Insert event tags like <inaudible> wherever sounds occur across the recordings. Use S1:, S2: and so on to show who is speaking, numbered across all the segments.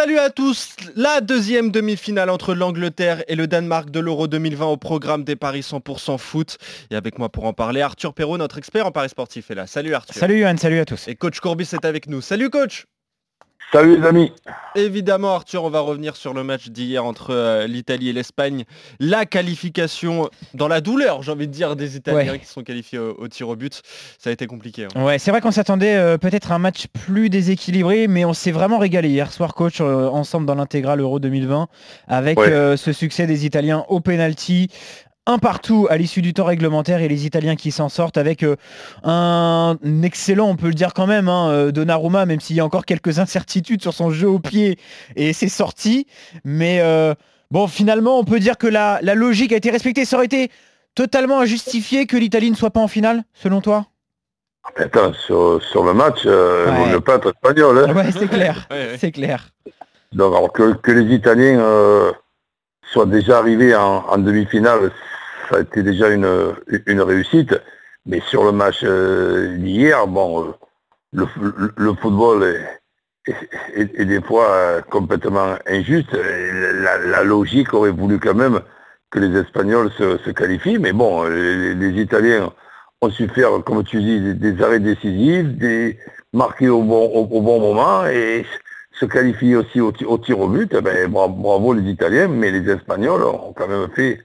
S1: Salut à tous, la deuxième demi-finale entre l'Angleterre et le Danemark de l'Euro 2020 au programme des Paris 100% foot. Et avec moi pour en parler, Arthur Perrault, notre expert en Paris sportif est là. Salut Arthur.
S2: Salut Johan, salut à tous.
S1: Et coach Courbis est avec nous. Salut coach
S3: Salut les amis.
S1: Évidemment Arthur, on va revenir sur le match d'hier entre euh, l'Italie et l'Espagne. La qualification dans la douleur, j'ai envie de dire, des Italiens qui sont qualifiés au, tir au but. Ça a été compliqué.
S2: Hein. Ouais, c'est vrai qu'on s'attendait euh, peut-être à un match plus déséquilibré, mais on s'est vraiment régalé hier soir, coach, euh, ensemble dans l'intégrale Euro 2020, avec ce succès des Italiens au penalty, un partout à l'issue du temps réglementaire et les Italiens qui s'en sortent avec euh, un excellent, on peut le dire quand même, hein, euh, Donnarumma, même s'il y a encore quelques incertitudes sur son jeu au pied et ses sorties. Mais euh, bon, finalement, on peut dire que la, logique a été respectée. Ça aurait été totalement injustifié que l'Italie ne soit pas en finale, selon toi?
S3: Attends, sur, le match, ouais. ne pas être espagnol.
S2: Hein. Ouais, c'est clair, <laughs> c'est clair.
S3: Donc, alors que, les Italiens soient déjà arrivés en demi-finale, ça a été déjà une, une réussite. Mais sur le match euh, d'hier, bon, euh, le, football est, des fois euh, complètement injuste. La, logique aurait voulu quand même que les Espagnols se, qualifient. Mais bon, les, Italiens ont su faire, comme tu dis, des, arrêts décisifs, des marqués au bon, au, bon moment et se qualifier aussi au, tir au but. Eh ben, bravo les Italiens, mais les Espagnols ont quand même fait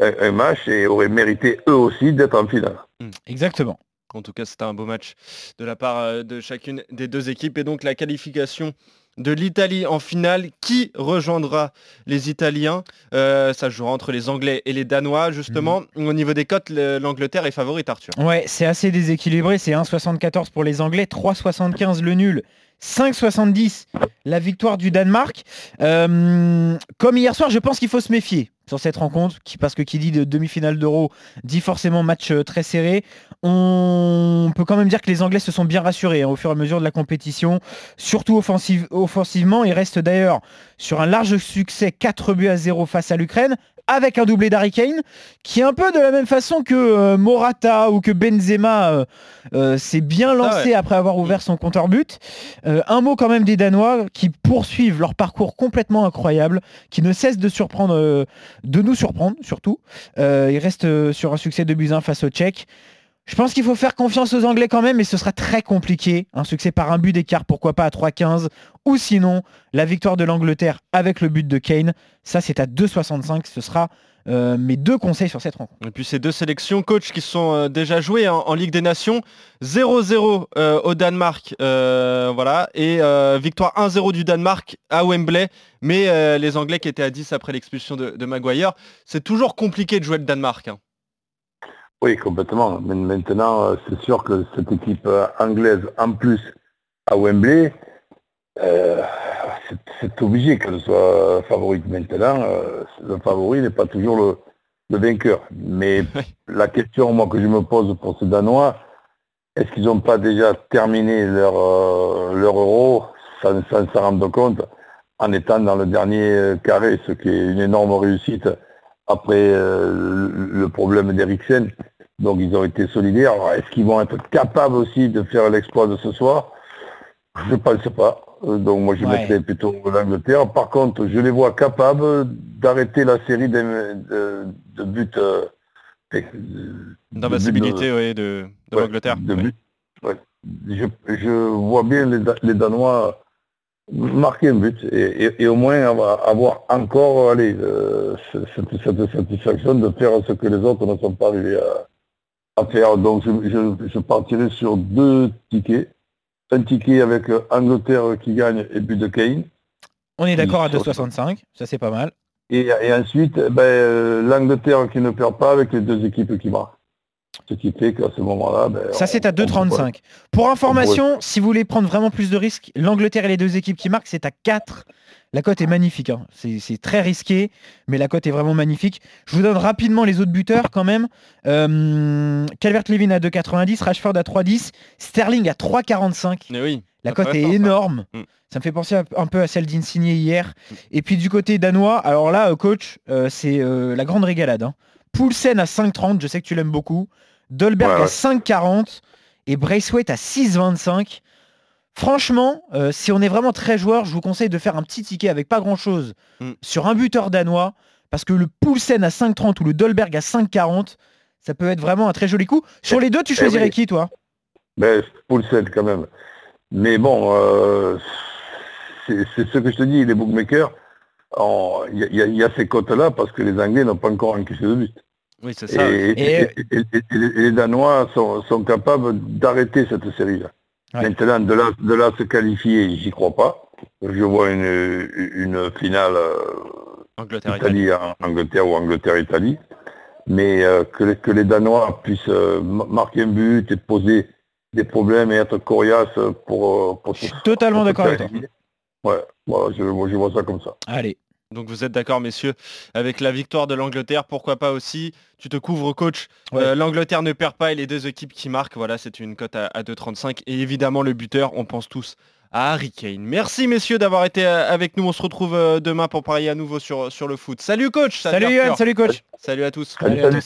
S3: un, match et auraient mérité eux aussi d'être en finale.
S2: Hmm. Exactement.
S1: En tout cas, c'était un beau match de la part euh, de chacune des deux équipes. Et donc la qualification de l'Italie en finale. Qui rejoindra les Italiens? Euh, Ça jouera entre les Anglais et les Danois, justement. Mhm. Au niveau des cotes, l'Angleterre est favorite, Arthur.
S2: Ouais, c'est assez déséquilibré. C'est 1,74 pour les Anglais, 3,75 le nul. 5,70 la victoire du Danemark. Euh, comme hier soir, je pense qu'il faut se méfier sur cette rencontre, parce que qui dit de demi-finale d'Euro dit forcément match euh, très serré. On peut quand même dire que les Anglais se sont bien rassurés hein, au fur et à mesure de la compétition, surtout offensive, offensivement. Ils restent d'ailleurs sur un large succès 4 buts à 0 face à l'Ukraine, avec un doublé d'Harry Kane, qui est un peu de la même façon que euh, Morata ou que Benzema euh, euh, s'est bien ah lancé après avoir ouvert son compteur but. un mot quand même des Danois qui poursuivent leur parcours complètement incroyable, qui ne cessent de surprendre, de nous surprendre surtout. ils restent sur un succès de buts face aux Tchèques. Je pense qu'il faut faire confiance aux Anglais quand même, mais ce sera très compliqué. Un succès par un but d'écart, pourquoi pas à 3-15. Ou sinon, la victoire de l'Angleterre avec le but de Kane. Ça, c'est à 2,65. Ce sera euh, mes deux conseils sur cette rencontre.
S1: Et puis ces deux sélections coach qui sont euh, déjà jouées hein, en Ligue des Nations. 0-0 euh, au Danemark, voilà, et victoire 1-0 du Danemark à Wembley. Mais les Anglais qui étaient à 10 après l'expulsion de, Maguire, c'est toujours compliqué de jouer le Danemark. Hein.
S3: Oui, complètement. Mais maintenant, euh, c'est sûr que cette équipe euh, anglaise, en plus, à Wembley, euh, c'est obligé qu'elle soit favorite. Maintenant, le favori n'est pas toujours le, vainqueur. Mais <laughs> la question, moi, que je me pose pour ces Danois, est-ce qu'ils n'ont pas déjà terminé leur, leur euro? Sans s'en rendre compte en étant dans le dernier carré, ce qui est une énorme réussite après le problème d'Eriksen. Donc ils ont été solidaires. Est-ce qu'ils vont être capables aussi de faire l'exploit de ce soir? Je ne pense pas. Euh, donc moi je mettrais plutôt l'Angleterre. Par contre, je les vois capables d'arrêter la série de, de, buts. Euh,
S1: D'invincibilité, oui, de, l'Angleterre.
S3: Je, vois bien les, Danois marquer un but et, au moins avoir, encore allez, euh, cette, cette, satisfaction de faire ce que les autres ne sont pas arrivés à, faire. Donc je, partirai sur deux tickets. Un ticket avec euh, Angleterre qui gagne et but de Kane.
S2: On est d'accord à 2,65, ça c'est pas mal.
S3: Et, ensuite, ben, euh, l'Angleterre qui ne perd pas avec les deux équipes qui marquent. Ce qui fait qu'à ce moment-là... Ben,
S2: ça c'est à 2,35. Pour information, si vous voulez prendre vraiment plus de risques, l'Angleterre et les deux équipes qui marquent, c'est à 4 la cote est magnifique. Hein. C'est très risqué, mais la cote est vraiment magnifique. Je vous donne rapidement les autres buteurs quand même. Euh, Calvert-Levin à 2,90, Rashford à 3,10, Sterling à 3,45.
S1: Oui,
S2: la cote est énorme. Mm. Ça me fait penser un peu à celle d'Insigné hier. Mm. Et puis du côté danois, alors là, euh, coach, euh, c'est la grande régalade. Hein. Poulsen à 5,30, je sais que tu l'aimes beaucoup. Dolberg à 5,40 et Braithwaite à 6,25. Franchement, euh, si on est vraiment très joueur, je vous conseille de faire un petit ticket avec pas grand-chose
S1: Mm.
S2: sur un buteur danois, parce que le Poulsen à 5,30 ou le Dolberg à 5,40, ça peut être vraiment un très joli coup. Sur les deux, tu
S3: Eh
S2: choisirais
S3: oui.
S2: qui, toi?
S3: Ben, Poulsen quand même. Mais bon, euh, c'est ce que je te dis, les bookmakers, y, y il y a ces cotes-là parce que les Anglais n'ont pas encore encaissé de but.
S1: Oui, c'est ça.
S3: Et,
S2: Et-
S3: et- et- et- et les- Danois sont, sont capables d'arrêter cette série-là.
S2: Ouais.
S3: Maintenant, de là, de là à se qualifier, j'y crois pas. Je vois une, une finale euh,
S1: Angleterre, Italie.
S3: Italie-Angleterre ou Angleterre-Italie. Mais euh, que, les, que les Danois puissent euh, ma- marquer un but et poser des problèmes et être coriaces pour... pour
S2: Je suis totalement d'accord avec toi.
S3: Ouais, voilà, je, moi, je vois ça comme ça.
S2: Allez.
S1: Donc vous êtes d'accord, messieurs, avec la victoire de l'Angleterre, pourquoi pas aussi Tu te couvres, coach.
S2: Ouais.
S1: Euh, L'Angleterre ne perd pas et les deux équipes qui marquent, voilà, c'est une cote à, à 2,35. Et évidemment, le buteur, on pense tous à Harry Kane. Merci, messieurs, d'avoir été euh, avec nous. On se retrouve euh, demain pour parier à nouveau sur, sur le foot. Salut, coach.
S2: Salut Yann, salut coach.
S1: Salut à tous.
S3: Salut,
S2: Salut à
S3: salut.
S2: tous.